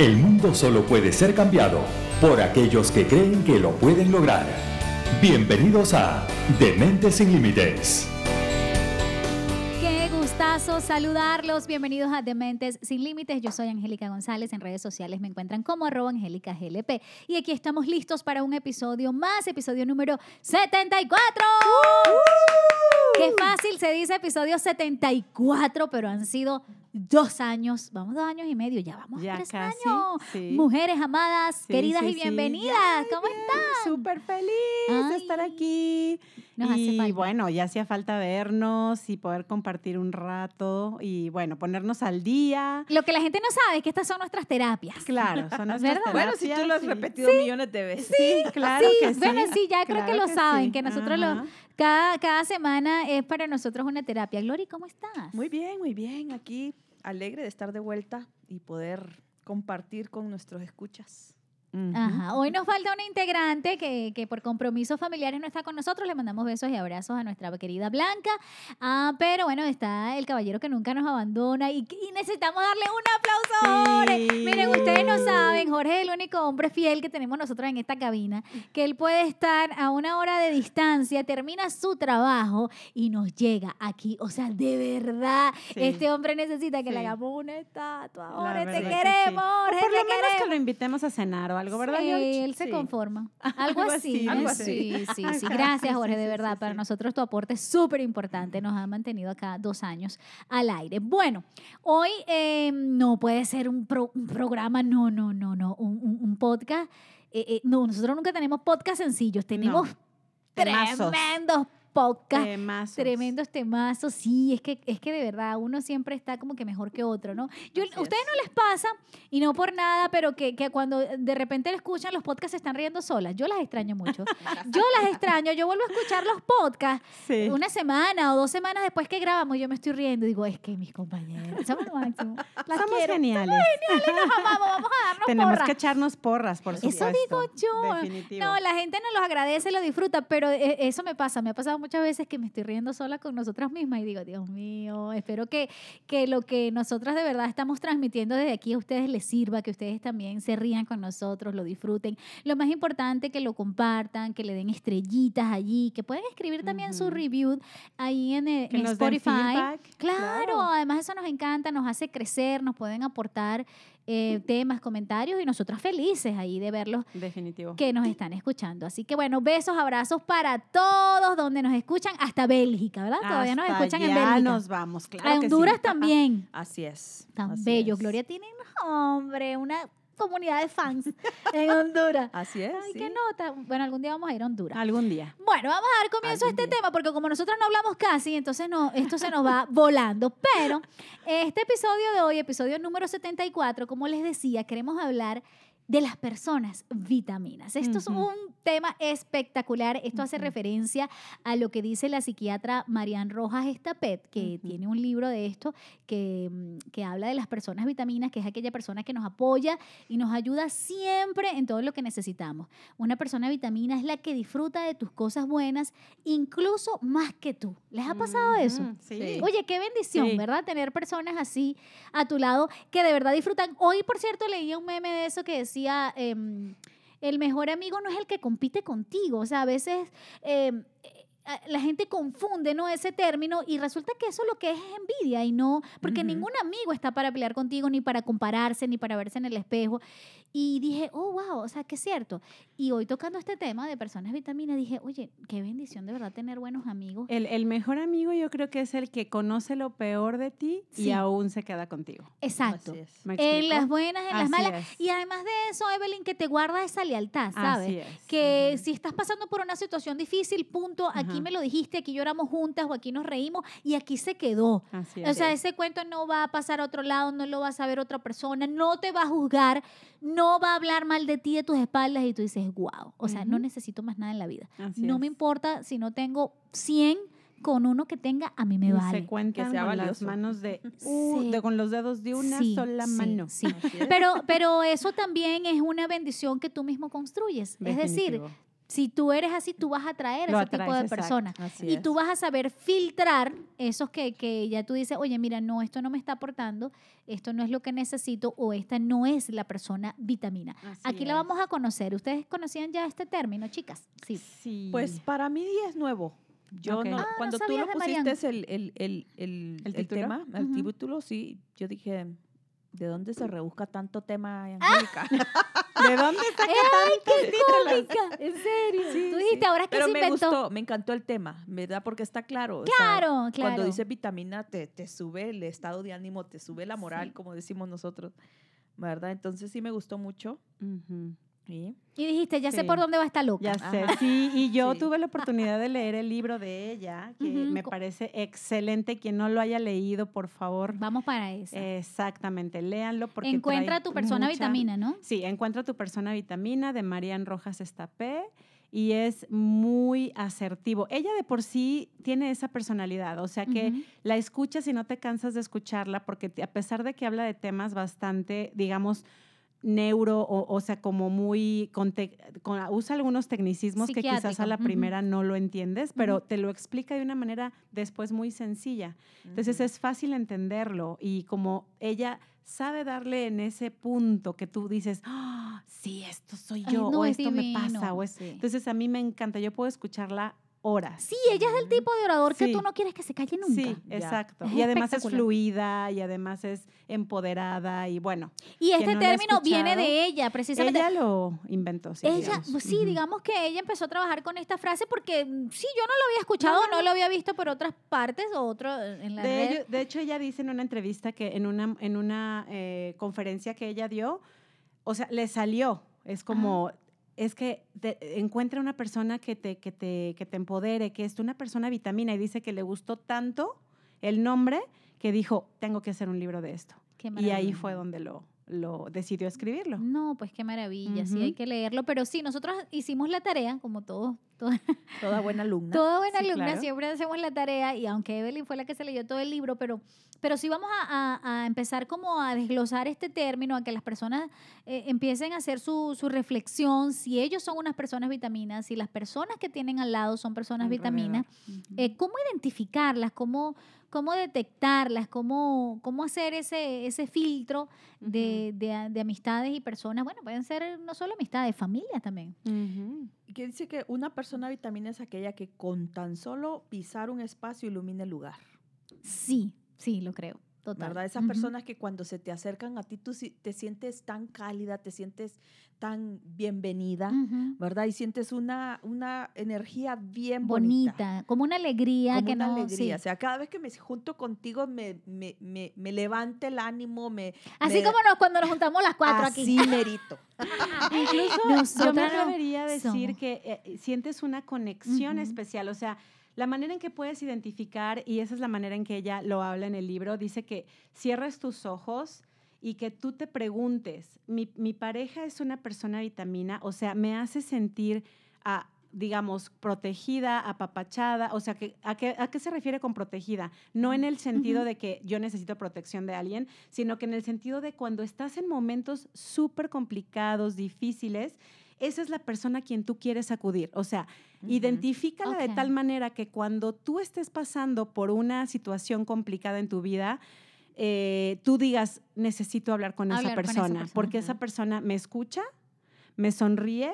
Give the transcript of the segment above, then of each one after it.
El mundo solo puede ser cambiado por aquellos que creen que lo pueden lograr. Bienvenidos a Dementes sin Límites. Qué gustazo saludarlos. Bienvenidos a Dementes Sin Límites. Yo soy Angélica González. En redes sociales me encuentran como arroba Angélica GLP. Y aquí estamos listos para un episodio más, episodio número 74. Qué fácil se dice episodio 74, pero han sido dos años, vamos dos años y medio, ya vamos Ya tres casi, años. sí. Mujeres amadas, Sí, queridas sí, y bienvenidas. Ay, ¿Cómo bien, están? Súper feliz de estar aquí. nos hace y falta. bueno, ya hacía falta vernos y poder compartir un rato y bueno, ponernos al día. Lo que la gente no sabe es que estas son nuestras terapias. Claro, son nuestras ¿Verdad? Bueno, si tú lo has terapias repetido millones de veces. Sí, claro sí, que sí. bueno, sí, ya creo que claro lo saben, sí. que nosotros lo. Cada, cada semana es para nosotros una terapia. Glory, ¿cómo estás? Muy bien, muy bien. Aquí alegre de estar de vuelta y poder compartir con nuestros escuchas. Ajá. Hoy nos falta una integrante que, que por compromisos familiares no está con nosotros. Le mandamos besos y abrazos a nuestra querida Blanca. Ah, pero bueno, está el caballero que nunca nos abandona y, y necesitamos darle un aplauso a Jorge. Sí. Miren, ustedes no saben, Jorge es el único hombre fiel que tenemos nosotros en esta cabina, que él puede estar a una hora de distancia, termina su trabajo y nos llega aquí. O sea, de verdad, Sí. este hombre necesita que le Sí. hagamos una estatua. Jorge, te queremos, Jorge, por lo te menos queremos. que lo invitemos a cenar o algo, ¿verdad, Sí, George? él se Sí. conforma. Algo Algo así. así, ¿no? algo Sí, sí, sí. Ajá, Gracias, sí, Jorge, sí, de sí, verdad. sí, Para sí. nosotros tu aporte es súper importante. Nos ha mantenido acá dos años al aire. Bueno, hoy eh, no puede ser un, pro- un programa, no, no, no, no, un, un- un podcast. Eh, eh, no, nosotros nunca tenemos podcast sencillos. Tenemos Temazos. tremendos podcasts. Temazos. Tremendos temazos, sí, es que, es que de verdad uno siempre está como que mejor que otro, ¿no? Yo, Así ustedes es. no les pasa, y no por nada, pero que, que cuando de repente le escuchan los podcasts se están riendo solas. Yo las extraño mucho. Yo las extraño, yo vuelvo a escuchar los podcasts Sí. una semana o dos semanas después que grabamos, yo me estoy riendo y digo, es que mis compañeras, somos lo máximo. Las Somos quiero. geniales. Nos amamos, vamos a darnos Tenemos que echarnos porras, por Eso supuesto. digo yo. Definitivo. No, la gente nos los agradece, lo disfruta, pero eh, eso me pasa. Me ha pasado muchas veces que me estoy riendo sola con nosotras mismas y digo, Dios mío, espero que, que lo que nosotras de verdad estamos transmitiendo desde aquí a ustedes les sirva, que ustedes también se rían con nosotros, lo disfruten. Lo más importante, que lo compartan, que le den estrellitas allí, que pueden escribir también su review ahí en, el- en den Spotify. Claro. además eso nos encanta, nos hace crecer, nos pueden aportar eh, temas, comentarios y nosotras felices ahí de verlos Definitivo. que nos están escuchando. Así que bueno, besos, abrazos para todos donde nos escuchan, hasta Bélgica, ¿verdad? Todavía nos escuchan en Bélgica. nos vamos, claro a que sí. Honduras también. Así es. Tan así bello. es. Gloria tiene, hombre, una comunidad de fans en Honduras. Así es. Ay, sí. qué nota. Bueno, algún día vamos a ir a Honduras. Algún día. Bueno, vamos a dar comienzo a este día. tema porque como nosotros no hablamos casi, entonces no, esto se nos va volando. Pero este episodio de hoy, episodio número 74, como les decía, queremos hablar de las personas vitaminas. Esto es Ujú. un tema espectacular. Esto hace Ujú. referencia a lo que dice la psiquiatra Marian Rojas Estapet, que Ujú. tiene un libro de esto que, mm, que habla de las personas vitaminas, que es aquella persona que nos apoya y nos ayuda siempre en todo lo que necesitamos. Una persona vitamina es la que disfruta de tus cosas buenas, incluso más que tú. ¿Les ha pasado eso? Sí. Oye, qué bendición, Sí. ¿verdad? Tener personas así a tu lado que de verdad disfrutan. Hoy, por cierto, leí un meme de eso que decía, em, el mejor amigo no es el que compite contigo. O sea, a veces em, la gente confunde ¿no? ese término y resulta que eso lo que es es envidia y no, porque Ujú. ningún amigo está para pelear contigo, ni para compararse, ni para verse en el espejo. Y dije, oh, wow, o sea, que es cierto. Y hoy tocando este tema de personas vitaminas, dije, oye, qué bendición de verdad tener buenos amigos. El, el mejor amigo yo creo que es el que conoce lo peor de ti Sí. y aún se queda contigo. Exacto. Así es. ¿Me En las buenas, en las Así malas. es. Y además de eso, Evelyn, que te guarda esa lealtad, ¿sabes? Así es. Que si estás pasando por una situación difícil, punto, aquí Me lo dijiste, aquí lloramos juntas o aquí nos reímos y aquí se quedó. Así O es. sea, ese cuento no va a pasar a otro lado, no lo va a saber otra persona, no te va a juzgar, no va a hablar mal de ti, de tus espaldas y tú dices, wow, o sea, no necesito más nada en la vida. Así no me importa si no tengo 100 con uno que tenga, a mí me Y vale. Se cuentan sea con las manos de, u- Sí. de- con los dedos de una Sí, sola sí, mano. Pero, pero eso también es una bendición que tú mismo construyes. Es decir. Si tú eres así, tú vas a atraer Lo ese tipo de personas. Y es. tú vas a saber filtrar esos que, que ya tú dices, oye, mira, no, esto no me está aportando, esto no es lo que necesito o esta no es la persona vitamina. Así Aquí la vamos a conocer. ¿Ustedes conocían ya este término, chicas? Sí. Sí. Pues para mí es nuevo. Yo no, Ah, no cuando tú lo pusiste el, el, el, el, ¿El el título? tema, el título, sí, yo dije, ¿de dónde se rebusca tanto tema, Ah. Angélica? ¿De dónde saca ¡Ay, qué cómica! ¿En serio? Sí, tú dijiste, sí. ahora es que Pero se me inventó. gustó, me encantó el tema, ¿verdad? Porque está claro. o sea, Claro, claro. Cuando dices vitamina, te, te sube el estado de ánimo, te sube la moral, Sí. como decimos nosotros, ¿verdad? Entonces sí me gustó mucho. Ujú. ¿Sí? Y dijiste, ya sé por dónde va esta loca. Ya sé, sí, y yo Sí. tuve la oportunidad de leer el libro de ella, que me parece excelente. Quien no lo haya leído, por favor, Vamos para eso. exactamente, léanlo porque Encuentra a tu persona mucha- vitamina, ¿no? Sí, Encuentra tu persona vitamina de Marian Rojas Estapé y es muy asertivo. Ella de por sí tiene esa personalidad, o sea que la escuchas y no te cansas de escucharla porque a pesar de que habla de temas bastante, digamos, neuro, o, o sea, como muy, con tec- con- usa algunos tecnicismos que quizás a la primera no lo entiendes, pero te lo explica de una manera después muy sencilla. Entonces Ujú. es fácil entenderlo y como ella sabe darle en ese punto que tú dices, "Ah, sí, esto soy Ay, yo, no, o es esto me pasa, o es... sí. Entonces a mí me encanta, yo puedo escucharla horas. Sí, ella es del tipo de orador que tú no quieres que se calle nunca. Sí, Ya. exacto. Es y además es fluida y además es empoderada y bueno, Y este no término viene de ella, precisamente. ella lo inventó. Sí, Ella, digamos. pues sí, digamos que ella empezó a trabajar con esta frase porque mm, sí, yo no lo había escuchado, No, no, no, no. lo había visto por otras partes o otro eh, en la De, red. ello- de hecho, ella dice en una entrevista que en una, en una eh, conferencia que ella dio, o sea, le salió. Es como, es que te- encuentra una persona que te, que, te, que te empodere, que es una persona vitamina, y dice que le gustó tanto el nombre que dijo, tengo que hacer un libro de esto. Qué Y ahí fue donde lo, lo decidió escribirlo. No, pues qué maravilla, sí hay que leerlo, pero sí, nosotros hicimos la tarea, como todos, Toda buena alumna. toda buena Sí, alumna, claro. siempre hacemos la tarea, y aunque Evelyn fue la que se leyó todo el libro, pero, pero sí vamos a, a- a empezar como a desglosar este término, a que las personas eh, empiecen a hacer su, su reflexión, si ellos son unas personas vitaminas, si las personas que tienen al lado son personas vitaminas, eh, cómo identificarlas, cómo, cómo detectarlas, cómo, cómo hacer ese, ese filtro de, de- de amistades y personas. Bueno, pueden ser no solo amistades, familias también. Y que dice que una persona vitamina es aquella que con tan solo pisar un espacio ilumina el lugar. Sí, sí, lo creo. Total. ¿Verdad? Esas personas que cuando se te acercan a ti, tú sí- te sientes tan cálida, te sientes tan bienvenida. ¿verdad? Y sientes una, una energía bien bonita. Bonita, como una alegría como que una no. alegría. sí. O sea, cada vez que me junto contigo me, me, me, me levanta el ánimo, me... Así me- como nos, cuando nos juntamos las cuatro aquí. Así merito. Incluso yo me atrevería a decir somos. que eh, sientes una conexión especial, o sea, la manera en que puedes identificar, y esa es la manera en que ella lo habla en el libro, dice que cierres tus ojos y que tú te preguntes, mi, mi pareja es una persona vitamina, o sea, me hace sentir, a, digamos, protegida, apapachada, o sea, que, ¿a, qué, ¿a qué se refiere con protegida? No en el sentido de que yo necesito protección de alguien, sino que en el sentido de cuando estás en momentos súper complicados, difíciles, esa es la persona a quien tú quieres acudir. O sea, Ujú. identifícala de tal manera que cuando tú estés pasando por una situación complicada en tu vida, eh, tú digas, necesito hablar con, esa, Hablar con esa persona, porque esa persona me escucha, me sonríe,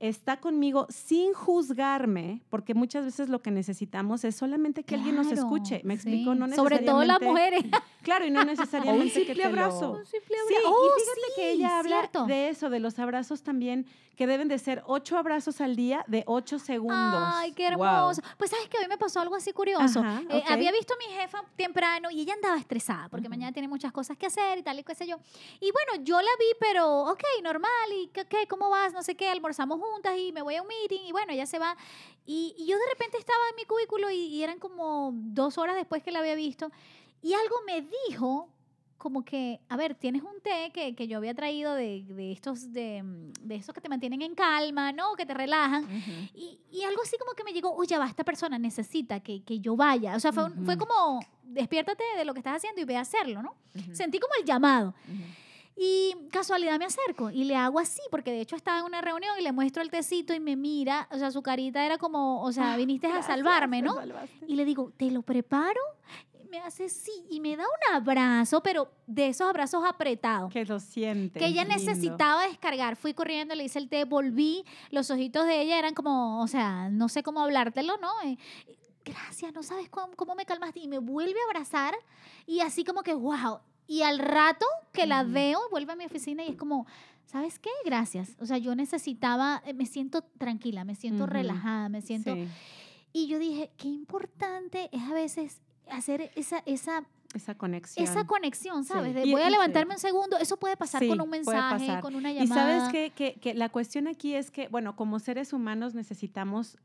está conmigo sin juzgarme, porque muchas veces lo que necesitamos es solamente que alguien nos escuche. ¿Me sí. explico? No Sobre todo las necesariamente- mujeres. Claro, y no necesariamente que simple te lo- abrazo. Un simple Sí, abrazo. y Oh, fíjate que sí, ella habla cierto. de eso, de los abrazos también, que deben de ser ocho abrazos al día de ocho segundos. Ay, qué Wow. hermoso. Pues sabes que a mí me pasó algo así curioso. Ajá, Eh, ok. había visto a mi jefa temprano y ella andaba estresada porque Ujú. mañana tiene muchas cosas que hacer y tal y qué sé yo. Y bueno, yo la vi, pero ok, normal. ¿Y qué, qué? cómo vas? No sé qué. Almorzamos juntas y me voy a un meeting y bueno, ella se va. Y, y yo de repente estaba en mi cubículo y, y eran como dos horas después que la había visto. Y algo me dijo como que, a ver, tienes un té que, que yo había traído de, de estos de, mm, de estos que te mantienen en calma, ¿no? Que te relajan. Y, y algo así como que me llegó, oye, va, esta persona necesita que, que yo vaya. O sea, fue, un- fue como, despiértate de lo que estás haciendo y ve a hacerlo, ¿no? Sentí como el llamado. Y casualidad me acerco y le hago así, porque de hecho estaba en una reunión y le muestro el tecito y me mira, o sea, su carita era como, o sea, viniste a salvarme, ¿no? Y le digo, ¿te lo preparo? Me hace sí, y me da un abrazo, pero de esos abrazos apretados. Que lo siente. Que ella necesitaba descargar. Fui corriendo, le hice el té, volví. Los ojitos de ella eran como, o sea, no sé cómo hablártelo, ¿no? Eh, gracias, no sabes cómo, cómo me calmaste. Y me vuelve a abrazar y así como que, wow, y al rato que la veo, vuelve a mi oficina y es como, ¿sabes qué? Gracias. O sea, yo necesitaba, eh, me siento tranquila, me siento relajada, me siento... Y yo dije, qué importante es a veces hacer esa, esa esa conexión. Esa conexión, ¿sabes? voy a levantarme un segundo. Eso puede pasar con un mensaje, con una llamada. Y sabes que, que, que, la cuestión aquí es que, bueno, como seres humanos necesitamos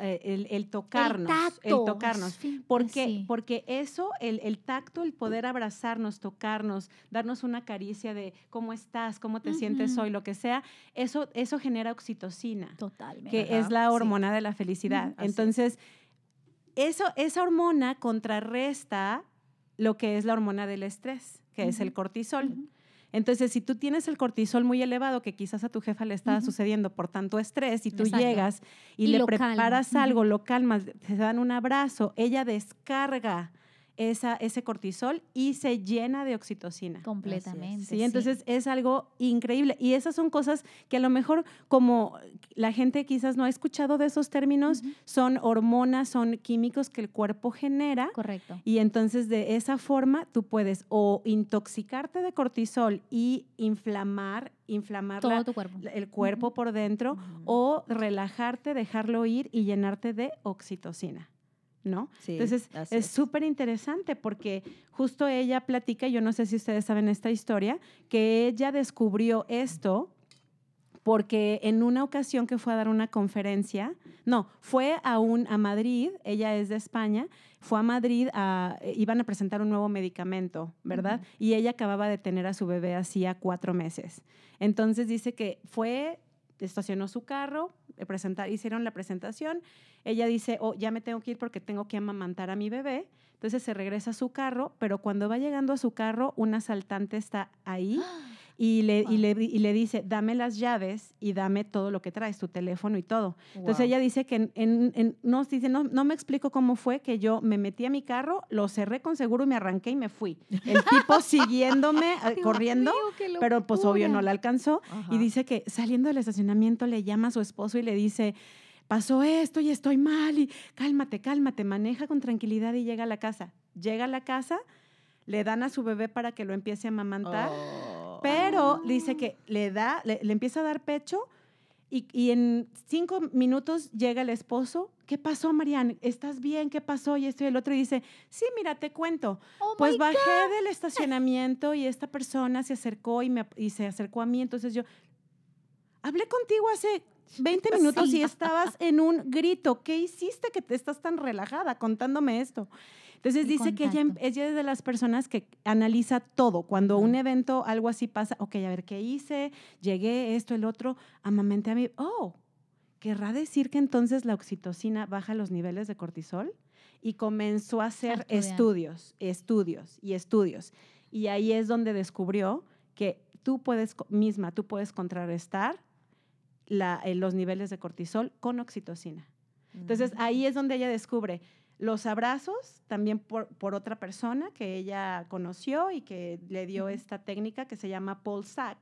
eh, el, el, tocarnos. El, tocarnos. ¿Por qué? Porque eso, el, el, tacto, el poder abrazarnos, tocarnos, darnos una caricia de cómo estás, cómo te sientes hoy, lo que sea, eso, eso genera oxitocina. Totalmente. Que es la hormona de la felicidad. Entonces, eso, esa hormona contrarresta lo que es la hormona del estrés, que es el cortisol. Entonces, si tú tienes el cortisol muy elevado, que quizás a tu jefa le está sucediendo por tanto estrés, y tú llegas y, le preparas algo, lo calmas, te dan un abrazo, ella descarga esa, ese cortisol y se llena de oxitocina. Completamente. Sí, entonces es algo increíble. Y esas son cosas que a lo mejor como la gente quizás no ha escuchado de esos términos, son hormonas, son químicos que el cuerpo genera. Correcto. Y entonces de esa forma tú puedes o intoxicarte de cortisol y inflamar inflamar Todo tu cuerpo. el cuerpo por dentro o relajarte, dejarlo ir y llenarte de oxitocina. ¿No? Entonces es súper interesante porque justo ella platica, yo no sé si ustedes saben esta historia, que ella descubrió esto porque en una ocasión que fue a dar una conferencia, no, fue a, un, a Madrid, ella es de España, fue a Madrid, a, iban a presentar un nuevo medicamento, ¿verdad? Y ella acababa de tener a su bebé hacía cuatro meses. Entonces dice que fue, estacionó su carro, presentar, hicieron la presentación ella dice, oh, ya me tengo que ir porque tengo que amamantar a mi bebé. Entonces se regresa a su carro, pero cuando va llegando a su carro, un asaltante está ahí y le, y le, y le dice, dame las llaves y dame todo lo que traes, tu teléfono y todo. Entonces ella dice que en, en, no, dice, no, no me explico cómo fue que yo me metí a mi carro, lo cerré con seguro y me arranqué y me fui. El tipo siguiéndome, eh, corriendo, pero pues obvio no la alcanzó. Y dice que saliendo del estacionamiento le llama a su esposo y le dice, pasó esto y estoy mal y cálmate, cálmate, maneja con tranquilidad y llega a la casa. Llega a la casa, le dan a su bebé para que lo empiece a amamantar, oh. Pero dice que le da, le, empieza a dar pecho y, en cinco minutos llega el esposo. ¿Qué pasó, Marianne? ¿Estás bien? ¿Qué pasó? Y esto y el otro. Y dice, sí, mira, te cuento. Oh pues bajé del estacionamiento y esta persona se acercó y, me, y se acercó a mí. Entonces yo, hablé contigo hace 20 minutos y estabas en un grito. ¿Qué hiciste que te estás tan relajada contándome esto? Entonces dice que ella, ella, es de las personas que analiza todo. Cuando un evento, algo así pasa, ok, a ver qué hice, llegué, esto, el otro, amamente a mí. Oh, ¿querrá decir que entonces la oxitocina baja los niveles de cortisol? Y comenzó a hacer estudios, estudios y estudios. Y ahí es donde descubrió que tú puedes misma, tú puedes contrarrestar eh, los niveles de cortisol con oxitocina. Entonces ahí es donde ella descubre los abrazos también por, por, otra persona que ella conoció y que le dio esta técnica que se llama Paul Sack.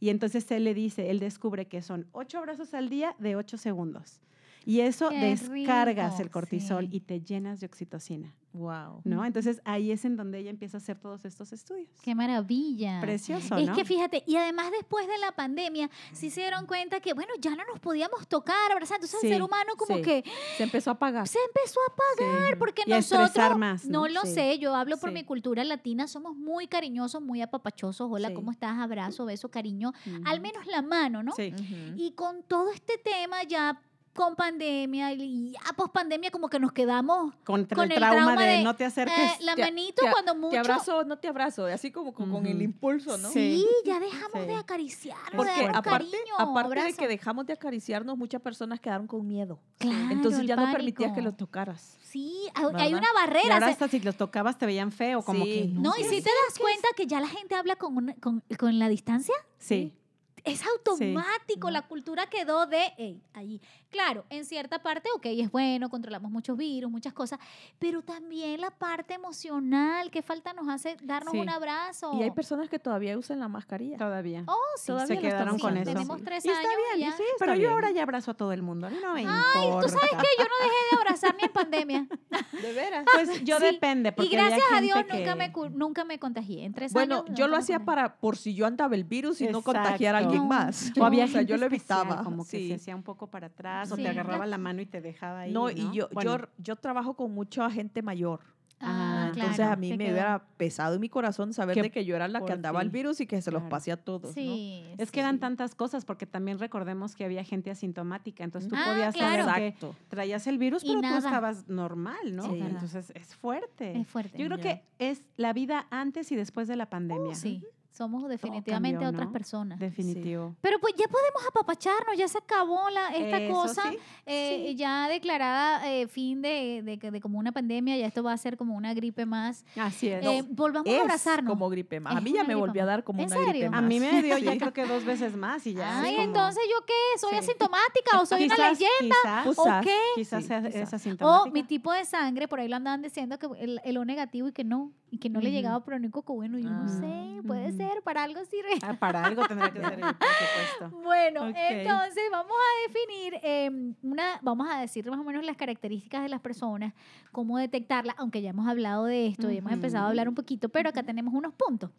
Y entonces él le dice, él descubre que son ocho abrazos al día de ocho segundos. Y eso descargas el cortisol y te llenas de oxitocina. Wow. ¿No? Entonces ahí es en donde ella empieza a hacer todos estos estudios. Qué maravilla. Precioso. Es que fíjate, y además después de la pandemia, sí se dieron cuenta que, bueno, ya no nos podíamos tocar, abrazar. Entonces el ser humano como que... Se empezó a apagar. Se empezó a apagar porque nosotros... Más, ¿no? lo sé, yo hablo por mi cultura latina, somos muy cariñosos, muy apapachosos. Hola, ¿cómo estás? Abrazo, beso, cariño. Al menos la mano, ¿no? Sí. Y con todo este tema ya con pandemia y ya post pandemia como que nos quedamos con el el trauma, trauma de, de, no te acerques. eh, la Te- manito te- cuando mucho. Te abrazo, no te abrazo, así como con, con el impulso, ¿no? Sí, Sí. ya dejamos de acariciarnos, Porque aparte, cariño, aparte de que dejamos de acariciarnos, muchas personas quedaron con miedo. Claro, Entonces ya no permitías que los tocaras. Sí, hay- hay ¿Verdad? una y barrera. ahora hasta si los tocabas te veían feo, como Sí. que no, y ¿qué si te das cuenta que ya la gente habla con, una- con, con la distancia, Sí. Es automático. La cultura quedó de "Ey, allí. Claro, en cierta parte, ok, es bueno, controlamos muchos virus, muchas cosas, pero también la parte emocional, que falta nos hace darnos Sí. un abrazo. Y hay personas que todavía usan la mascarilla. Todavía. Oh, sí, todavía se quedaron con eso. Tenemos Sí. tres Y está años bien, ya. sí, está pero yo ahora ya abrazo a todo el mundo. No me Ay, importa. ¿tú sabes qué? Yo no dejé de abrazar ni en pandemia. De veras. Pues yo Sí, depende. Porque y gracias a Dios nunca, que- me, cu- nunca me contagié. En tres Bueno, años, yo lo hacía para por si yo andaba el virus y no contagiar a Exacto. Alguien más. O había o sea, gente yo lo especial, evitaba. Como que sí. se hacía un poco para atrás o Sí. te agarraba la mano y te dejaba ahí. No, No, y yo, Bueno, yo, yo trabajo con mucha gente mayor. Ah, Entonces claro, a mí me quedó. hubiera pesado en mi corazón saber Que de que yo era la que andaba el ti. virus y que se los pasé a todos. ¿no? Sí. Es que eran tantas cosas, porque también recordemos que había gente asintomática, entonces tú Ah, podías claro. saber que Exacto. traías el virus, Y pero tú nada. estabas normal, ¿no? Sí. Entonces es fuerte. Es fuerte. Yo creo que es la vida antes y después de la pandemia. Sí, somos definitivamente cambió, otras ¿no? personas. Definitivo. Pero pues ya podemos apapacharnos, ya se acabó la, esta Eso cosa, sí, eh, sí. ya declarada eh, fin de, de, que- de como una pandemia, ya esto va a ser como una gripe más. Así es. Eh, volvamos Es a abrazarnos. como gripe más. A Es mí ya una me gripe volvió a dar como ¿En una gripe serio? más. a mí me dio ya Sí. creo que dos veces más y ya. Ay, como- entonces yo qué, soy Sí. asintomática o soy una Quizás- leyenda. Quizás, ¿O Quizás, qué? quizás Sí, es O asintomática. mi tipo de sangre, por ahí lo andaban diciendo que el, el O negativo y que no, y que no le Ujú. llegaba pero único que bueno, yo no Ah. sé, puede ser, para algo sirve. Ah, para algo tendrá que ser, por supuesto. Bueno, entonces vamos a definir eh, una, vamos a decir más o menos las características de las personas, cómo detectarlas, aunque ya hemos hablado de esto, ya hemos empezado a hablar un poquito, pero acá tenemos unos puntos.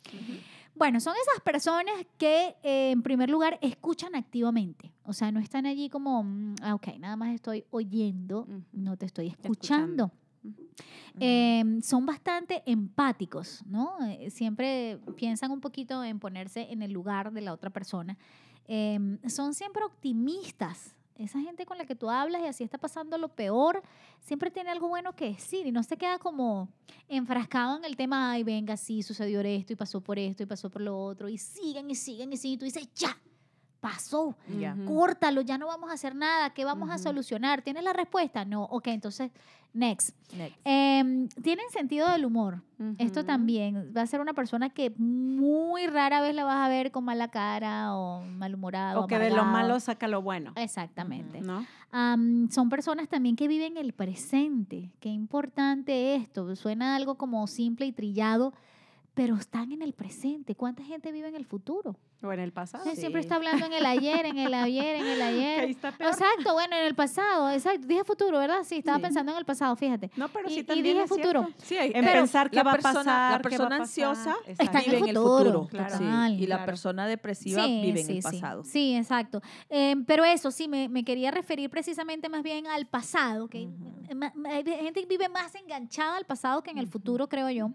Bueno, son esas personas que eh, en primer lugar escuchan activamente, o sea, no están allí como, mm, ah, ok, nada más estoy oyendo, no te estoy Escuchando. escuchando. Em, son bastante empáticos, ¿no? Eh, siempre piensan un poquito en ponerse en el lugar de la otra persona. Em, son siempre optimistas. Esa gente con la que tú hablas y así está pasando lo peor, siempre tiene algo bueno que decir y no se queda como enfrascado en el tema, ay, venga, sí, sucedió esto y pasó por esto y pasó por lo otro, y siguen y siguen y siguen, y tú dices, ya, pasó, córtalo, ya no vamos a hacer nada, ¿qué vamos a solucionar? ¿Tienes la respuesta? No, ok, entonces, next. Next. Em, tienen sentido del humor. Esto también va a ser una persona que muy rara vez la vas a ver con mala cara o malhumorado. O que de lo malo saca lo bueno. Exactamente. ¿No? Son personas también que viven el presente. Qué importante esto. Suena algo como simple y trillado, pero están en el presente. ¿Cuánta gente vive en el futuro? O en el pasado. Usted Siempre Sí. está hablando en el ayer, en el ayer, en el Que ahí ayer. está peor. Exacto, bueno, en el pasado, exacto. Dije futuro, ¿verdad? Sí, estaba Sí. pensando en el pasado, fíjate. No, pero Y- sí y también dije es futuro. cierto. Sí, hay- En pero pensar qué va a pasar, La persona ansiosa Está en vive en el futuro, claro. sí, total. Y la persona depresiva Sí, vive en sí, el sí. pasado. Sí, exacto. Em, pero eso, sí, me, me quería referir precisamente más bien al pasado. que Hay gente que vive más enganchada al pasado que en el futuro, creo yo.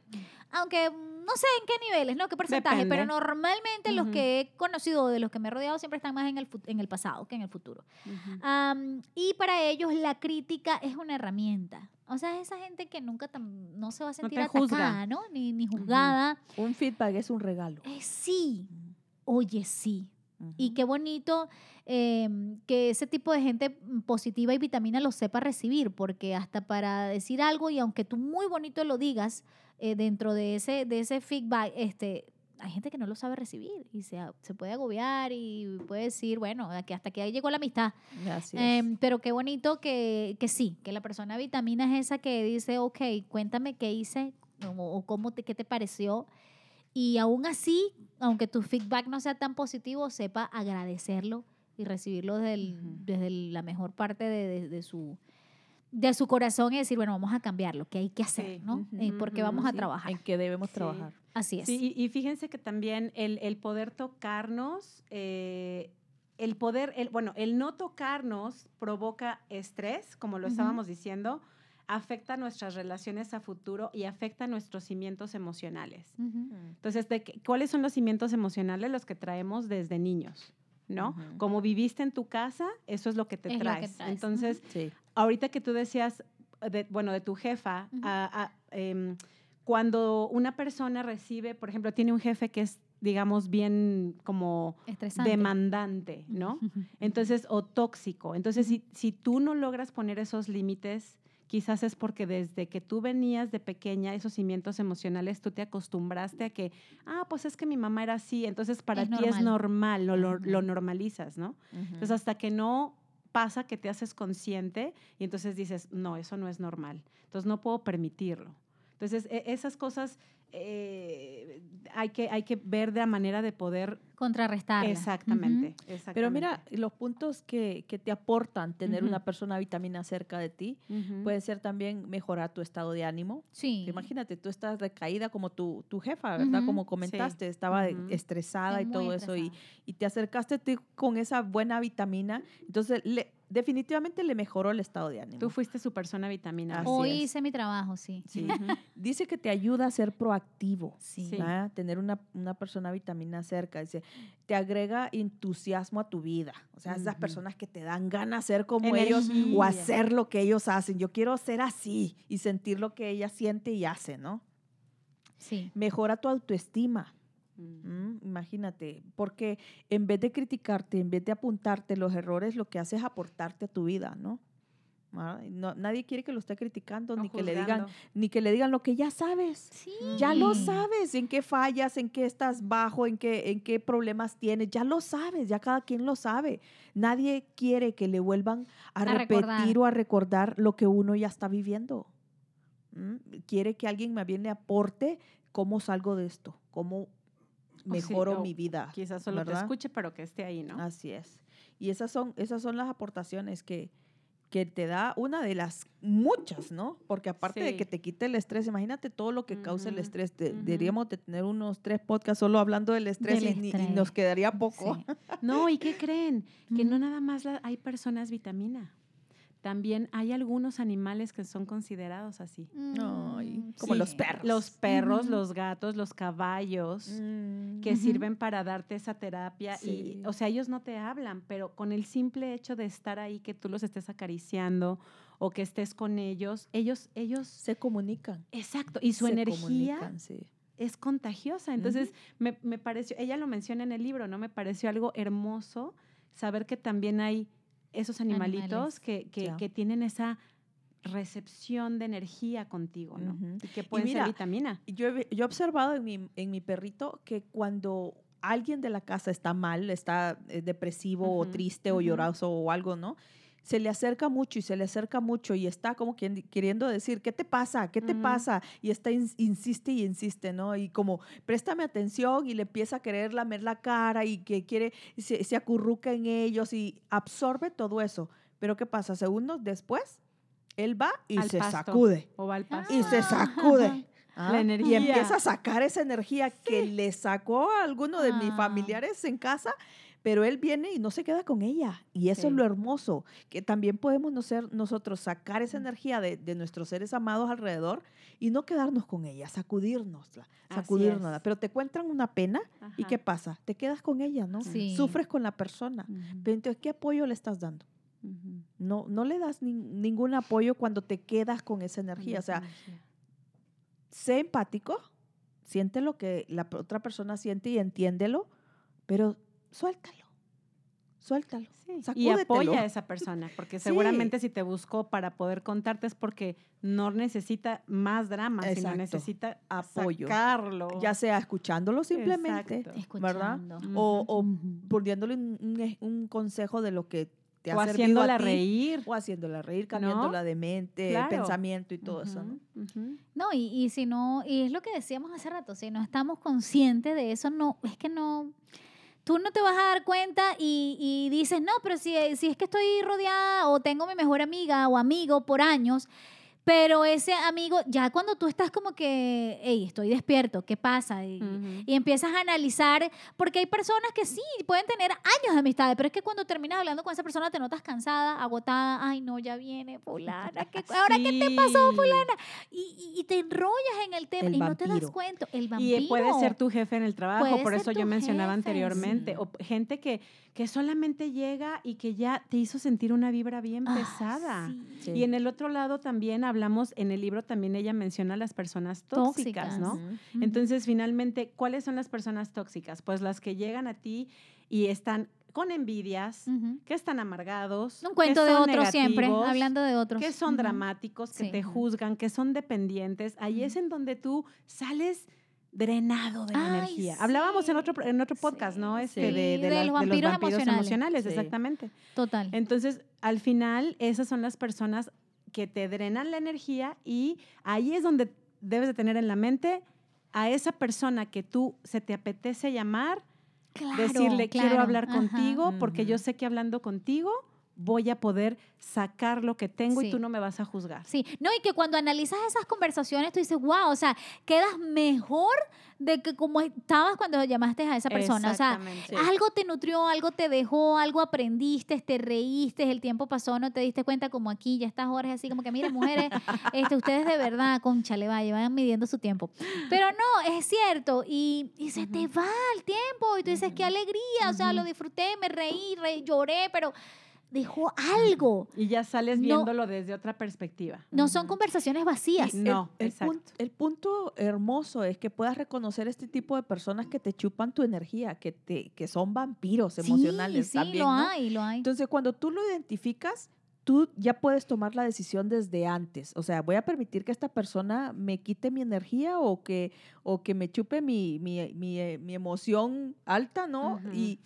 Aunque no sé en qué niveles, ¿no? ¿Qué porcentaje? Depende. Pero normalmente los Ujú. que he conocido, de los que me he rodeado, siempre están más en el, en el pasado que en el futuro. Ujú. Am, y para ellos la crítica es una herramienta. O sea, esa gente que nunca no se va a sentir juzga. atacada, ¿no? Ni, ni juzgada. Un feedback es un regalo. Eh, sí, oye, sí. Y qué bonito eh, que ese tipo de gente positiva y vitamina lo sepa recibir, porque hasta para decir algo, y aunque tú muy bonito lo digas, eh, dentro de ese, de ese feedback, este, hay gente que no lo sabe recibir y se, se puede agobiar y puede decir, bueno, que hasta que ahí llegó la amistad. Em, pero qué bonito que, que sí, que la persona vitamina es esa que dice, ok, cuéntame qué hice o, o cómo te, qué te pareció. Y aún así, aunque tu feedback no sea tan positivo, sepa agradecerlo y recibirlo desde, el- Ujú. desde la mejor parte de, de- de su, de su corazón y decir, bueno, vamos a cambiarlo, ¿qué hay que hacer? Sí. ¿no? Eh, porque vamos a trabajar. En que debemos Sí. trabajar. Así es. Sí, y, y fíjense que también el, el poder tocarnos, eh, el poder, el, bueno, el no tocarnos provoca estrés, como lo estábamos diciendo, afecta nuestras relaciones a futuro y afecta nuestros cimientos emocionales. Ujú. Entonces, ¿de qué- ¿cuáles son los cimientos emocionales? Los que traemos desde niños. ¿No? Como viviste en tu casa, eso es lo que te Es lo que traes. Entonces, Sí. ahorita que tú decías, de- bueno, de tu jefa, Ujú. a- a- em, cuando una persona recibe, por ejemplo, tiene un jefe que es, digamos, bien como Estresante. demandante, ¿no? Entonces, o tóxico. Entonces, si, si tú no logras poner esos límites, quizás es porque desde que tú venías de pequeña, esos cimientos emocionales, tú te acostumbraste a que, ah, pues es que mi mamá era así, entonces para Es ti es normal. lo, lo- normalizas, ¿no? Entonces, hasta que no pasa que te haces consciente y entonces dices, no, eso no es normal. Entonces, no puedo permitirlo. Entonces, e- esas cosas eh, hay, que, hay que ver de la manera de poder... Contrarrestarla. Exactamente, Pero exactamente. mira, los puntos que, que te aportan tener una persona vitamina cerca de ti puede ser también mejorar tu estado de ánimo. Sí. Imagínate, tú estás recaída como tu, tu jefa, ¿verdad? Como comentaste, estaba estresada Es y todo eso. Y, y te acercaste tú con esa buena vitamina. Entonces, le- definitivamente le mejoró el estado de ánimo. Tú fuiste su persona vitamina. Así Hoy es. hice mi trabajo, sí. Sí. Dice que te ayuda a ser proactivo. Sí. Sí. ¿verdad? Tener una, una persona vitamina cerca. Dice, te agrega entusiasmo a tu vida. O sea, esas personas que te dan ganas de ser como ellos o hacer lo que ellos hacen. Yo quiero ser así y sentir lo que ella siente y hace, ¿no? Sí. Mejora tu autoestima. Mm. ¿m? Imagínate, porque en vez de criticarte, en vez de apuntarte los errores, lo que hace es aportarte a tu vida, ¿no? ¿Ah? No- nadie quiere que lo esté criticando, No ni que le digan, juzgando. ni que le digan lo que ya sabes. Sí. Ya lo sabes, en qué fallas, en qué estás bajo, en qué, en qué problemas tienes, ya lo sabes, ya cada quien lo sabe. Nadie quiere que le vuelvan a, A repetir recordar. o a recordar lo que uno ya está viviendo. ¿Mm? Quiere que alguien más bien le aporte cómo salgo de esto, cómo mejoro mi vida. Quizás solo te escuche, pero que esté ahí, ¿no? Así es. Y esas son, esas son las aportaciones que, que te da una de las muchas, ¿no? Porque aparte de que te quite el estrés, imagínate todo lo que causa el estrés. De-. Deberíamos de tener unos tres podcasts solo hablando del estrés, Del y, nos quedaría poco. Sí. No, ¿y qué creen? Que no nada más la- hay personas vitamina. También hay algunos animales que son considerados así. Ay, Mm, como los perros. Los perros, los gatos, los caballos, Mm, que sirven para darte esa terapia. Sí. Y, o sea, ellos no te hablan, pero con el simple hecho de estar ahí, que tú los estés acariciando o que estés con ellos, ellos, ellos, se comunican. exacto, y su se energía comunican, sí. es contagiosa. Entonces, me, me pareció, ella lo menciona en el libro, ¿no? Me pareció algo hermoso saber que también hay esos animalitos Animales. que, que, tienen esa recepción de energía contigo, ¿no? Y que pueden mira, ser vitamina. Y Yo he, yo he observado en mi, en mi perrito que cuando alguien de la casa está mal, está eh, depresivo o triste o lloroso o algo, ¿no? Se le acerca mucho y se le acerca mucho y está como quien- queriendo decir, ¿qué te pasa? ¿Qué te pasa? Y está, ins- insiste y insiste, ¿no? Y como, préstame atención y le empieza a querer lamer la cara y que quiere, se, se acurruca en ellos y absorbe todo eso. Pero ¿qué pasa? Segundos después, él va y Al se pasto. sacude O va al pasto. y se Ah. sacude. La ¿ah? Y energía. empieza a sacar esa energía que le sacó a alguno de mis Ah. familiares en casa, pero él viene y no se queda con ella. Y eso es lo hermoso, que también podemos no ser- nosotros sacar esa energía de, de nuestros seres amados alrededor y no quedarnos con ella, sacudírnosla. es. Pero te cuentan una pena y. ¿qué pasa? Te quedas con ella, ¿no? Sí. Sufres con la persona. Ujú, Pero entonces, ¿qué apoyo le estás dando? No, no le das nin- ningún apoyo cuando te quedas con esa energía. O sea, Energía. sé empático, siente lo que la otra persona siente y entiéndelo, pero suéltalo, suéltalo. Sí, Y apoya a esa persona, porque Sí. seguramente si te buscó para poder contarte es porque no necesita más drama, sino necesita Apoyo. sacarlo. Ya sea escuchándolo simplemente Exacto. ¿verdad? Escuchando. o, o poniéndole un, un ej- un consejo de lo que te ha o servido haciéndola a ti, reír. o haciéndola reír, ¿No? cambiándola de mente, Claro. pensamiento y todo eso. ¿no? No, y, y si no, y es lo que decíamos hace rato, si no estamos conscientes de eso, no, es que no, tú no te vas a dar cuenta y, y dices, no, pero si, si es que estoy rodeada o tengo mi mejor amiga o amigo por años, pero ese amigo, ya cuando tú estás como que, hey, estoy despierto, ¿qué pasa? Y, y empiezas a analizar, porque hay personas que sí, pueden tener años de amistades, pero es que cuando terminas hablando con esa persona te notas cansada, agotada, ay no, ya viene fulana, ¿qué, ¿ahora qué te pasó Sí. fulana? Y, y- y te enrollas en el tema El y no te das cuenta, el Y vampiro. eh, puede ser tu jefe en el trabajo, por eso yo mencionaba jefe, anteriormente. sí. O gente que, que solamente llega y que ya te hizo sentir una vibra bien Ah, pesada. sí. Sí. Y en el otro lado también hablamos, en el libro también ella menciona las personas tóxicas, Tóxicas. ¿no? Entonces, finalmente, ¿cuáles son las personas tóxicas? Pues las que llegan a ti y están con envidias, que están amargados, Un que cuento de otro siempre, hablando de otros. que son dramáticos, que Sí. te juzgan, que son dependientes. Ahí es en donde tú sales drenado de la Ay, energía. Hablábamos en otro, en otro podcast, Sí, ¿no? Este sí. de, de De los de vampiros vampiros emocionales. exactamente. Total. Entonces, al final, esas son las personas que te drenan la energía y ahí es donde debes de tener en la mente a esa persona que tú se te apetece llamar, Claro, decirle quiero hablar ajá. contigo porque yo sé que hablando contigo voy a poder sacar lo que tengo Sí. y tú no me vas a juzgar. Sí, no, y que cuando analizas esas conversaciones tú dices, wow, o sea, quedas mejor de que como estabas cuando llamaste a esa persona. O sea, algo te nutrió, algo te dejó, algo aprendiste, te reíste, el tiempo pasó, no te diste cuenta como aquí, ya estás horas así como que, miren, mujeres, este, ustedes de verdad, concha, le vaya, vayan midiendo su tiempo. Pero no, es cierto, y, y se te va el tiempo, y tú dices, qué alegría, o sea, lo disfruté, me reí, re- lloré, pero dejó algo. Y ya sales No. viéndolo desde otra perspectiva. No son conversaciones vacías. Y- No, el, el exacto. punto, el punto hermoso es que puedas reconocer este tipo de personas que te chupan tu energía, que, te, que son vampiros emocionales sí, sí, también. lo ¿no? hay, lo hay. Entonces, cuando tú lo identificas, tú ya puedes tomar la decisión desde antes. O sea, voy a permitir que esta persona me quite mi energía o que, o que me chupe mi, mi, mi, eh, mi emoción alta, ¿no? Ujú. y,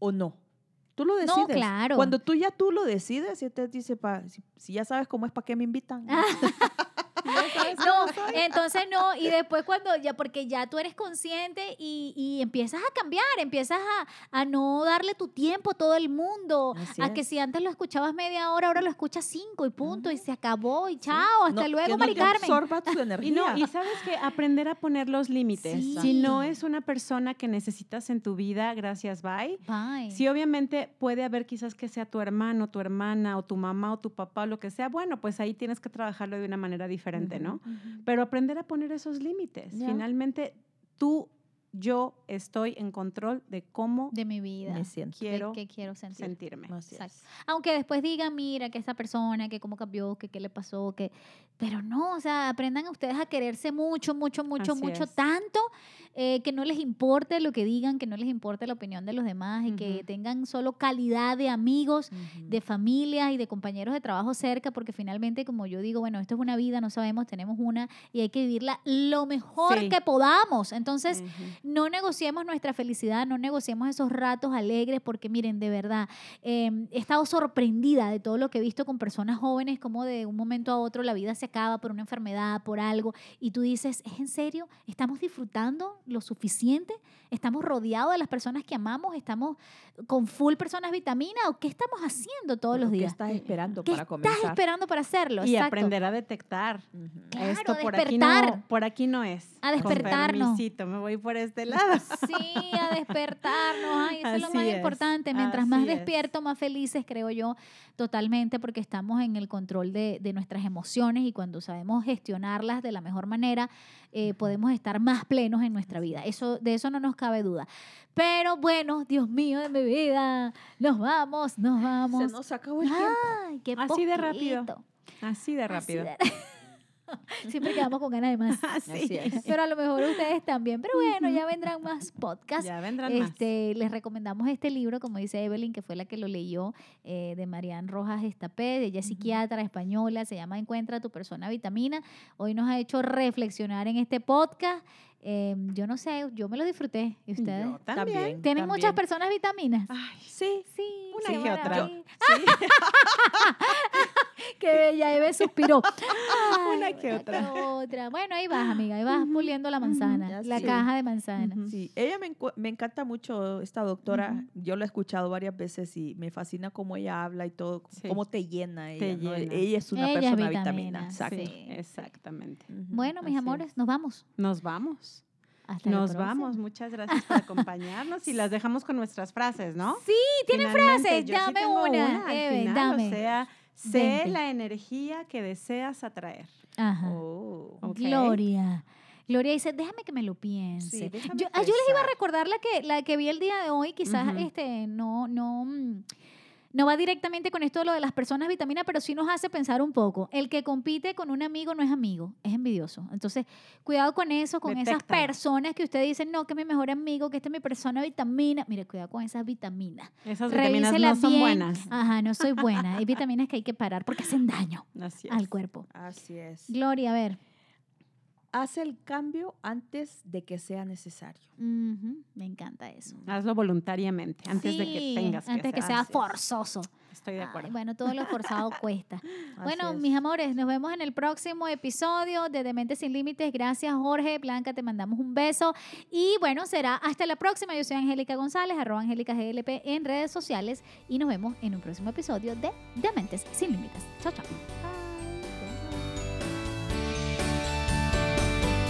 o no. Tú lo decides. claro. Cuando tú ya tú lo decides, y te dice, pa, si, si ya sabes cómo es, ¿para qué me invitan? No, entonces no, y después cuando ya, porque ya tú eres consciente y, y empiezas a cambiar, empiezas a, a no darle tu tiempo a todo el mundo, Así a que si antes lo escuchabas media hora, ahora lo escuchas cinco y punto, y se acabó, y chao, hasta No, luego, que no Mari te Carmen. absorba tu energía. Y no, y sabes que aprender a poner los límites. Sí. Si no es una persona que necesitas en tu vida, gracias, bye. Bye. Sí, obviamente puede haber quizás que sea tu hermano, tu hermana o tu mamá o tu papá o lo que sea. Bueno, pues ahí tienes que trabajarlo de una manera diferente, Pero aprender a poner esos límites. Finalmente, tú, yo estoy en control de cómo De mi vida. me siento. ¿Qué- quiero qué quiero sentir? sentirme. Exacto. Aunque después digan, mira, que esa persona, que cómo cambió, que qué le pasó, que... Pero no, o sea, aprendan ustedes a quererse mucho, mucho, mucho, Así mucho, es. tanto, eh, que no les importe lo que digan, que no les importe la opinión de los demás y que tengan solo calidad de amigos, de familias y de compañeros de trabajo cerca, porque finalmente, como yo digo, bueno, esto es una vida, no sabemos, tenemos una y hay que vivirla lo mejor Sí. que podamos. Entonces. No negociemos nuestra felicidad, no negociemos esos ratos alegres, porque miren, de verdad, eh, he estado sorprendida de todo lo que he visto con personas jóvenes, como de un momento a otro la vida se acaba por una enfermedad, por algo, y tú dices, ¿es en serio? ¿Estamos disfrutando lo suficiente? ¿Estamos rodeados de las personas que amamos? ¿Estamos con full personas vitamina? ¿O qué estamos haciendo todos los ¿Qué días? estás esperando ¿Qué para estás comenzar? esperando para hacerlo? Y Exacto. aprender a detectar. Claro, Esto por aquí, despertar. no, por aquí no es. A Con despertarnos. permisito, me voy por este lado. Sí, a despertarnos. Ay, eso es lo Así más es, importante. Mientras más así es. despierto, más felices, creo yo, totalmente, porque estamos en el control de, de nuestras emociones y cuando sabemos gestionarlas de la mejor manera, eh, podemos estar más plenos en nuestra vida. Eso, de eso no nos cabe duda. Pero bueno, Dios mío de mi vida, nos vamos, nos vamos. Se nos acabó el tiempo. Ay, qué Así de rápido. Así de Así rápido. Siempre quedamos con ganas de más. Así Así es. Pero a lo mejor ustedes también. Pero bueno, ya vendrán más podcasts. Ya vendrán más. Este, les recomendamos este libro, como dice Evelyn, que fue la que lo leyó, eh, de Marianne Rojas Estapé, ella es psiquiatra española, se llama Encuentra tu persona vitamina. Hoy nos ha hecho reflexionar en este podcast. Eh, yo no sé, yo me lo disfruté. ¿Y ustedes? Yo también. ¿Tienen muchas personas vitaminas? Ay, Sí. Sí, Una que otra. sí. Qué bella, Eve suspiró. Una Ay, que otra. otra. Bueno, ahí vas, amiga, ahí vas puliendo la manzana, Ya la caja de manzana. Sí, ella me, encanta mucho, esta doctora. Yo la he escuchado varias veces y me fascina cómo ella habla y todo, Sí. cómo te llena ella. Te ¿no? llena. Ella es una Ella es persona vitamina, vitamina. Exacto. sí. Sí, exactamente. Bueno, mis así amores, es. nos vamos. Nos vamos. Hasta la Nos vamos. Muchas gracias por acompañarnos y las dejamos con nuestras frases, ¿no? Sí, tienen Finalmente, frases. yo sí Dame tengo una. al Eve, final, dame. O sea, sé la energía que deseas atraer. Ajá. Oh. Gloria. Gloria dice, déjame que me lo piense. Sí, yo, ah, yo les iba a recordar la que, la que vi el día de hoy, quizás este, no, no, mm, no va directamente con esto de lo de las personas vitamina, pero sí nos hace pensar un poco. El que compite con un amigo no es amigo, es envidioso. Entonces, cuidado con eso, con esas personas que usted dice, no, que es mi mejor amigo, que esta es mi persona vitamina. Mire, cuidado con esas vitaminas. Esas vitaminas Revíselas no son bien. buenas. Ajá, no soy buena. Hay vitaminas que hay que parar porque hacen daño Así al cuerpo. Así es. Gloria, a ver. Haz el cambio antes de que sea necesario. Me encanta eso. Hazlo voluntariamente, antes de que tengas que antes que sea Así es. forzoso. Estoy de Ay, acuerdo. bueno, todo lo forzado cuesta. Bueno, es. mis amores, nos vemos en el próximo episodio de Dementes Sin Límites. Gracias, Jorge. Blanca, te mandamos un beso. Y bueno, será hasta la próxima. Yo soy Angélica González, arroba Angélica GLP en redes sociales. Y nos vemos en un próximo episodio de Dementes Sin Límites. Chao, chao.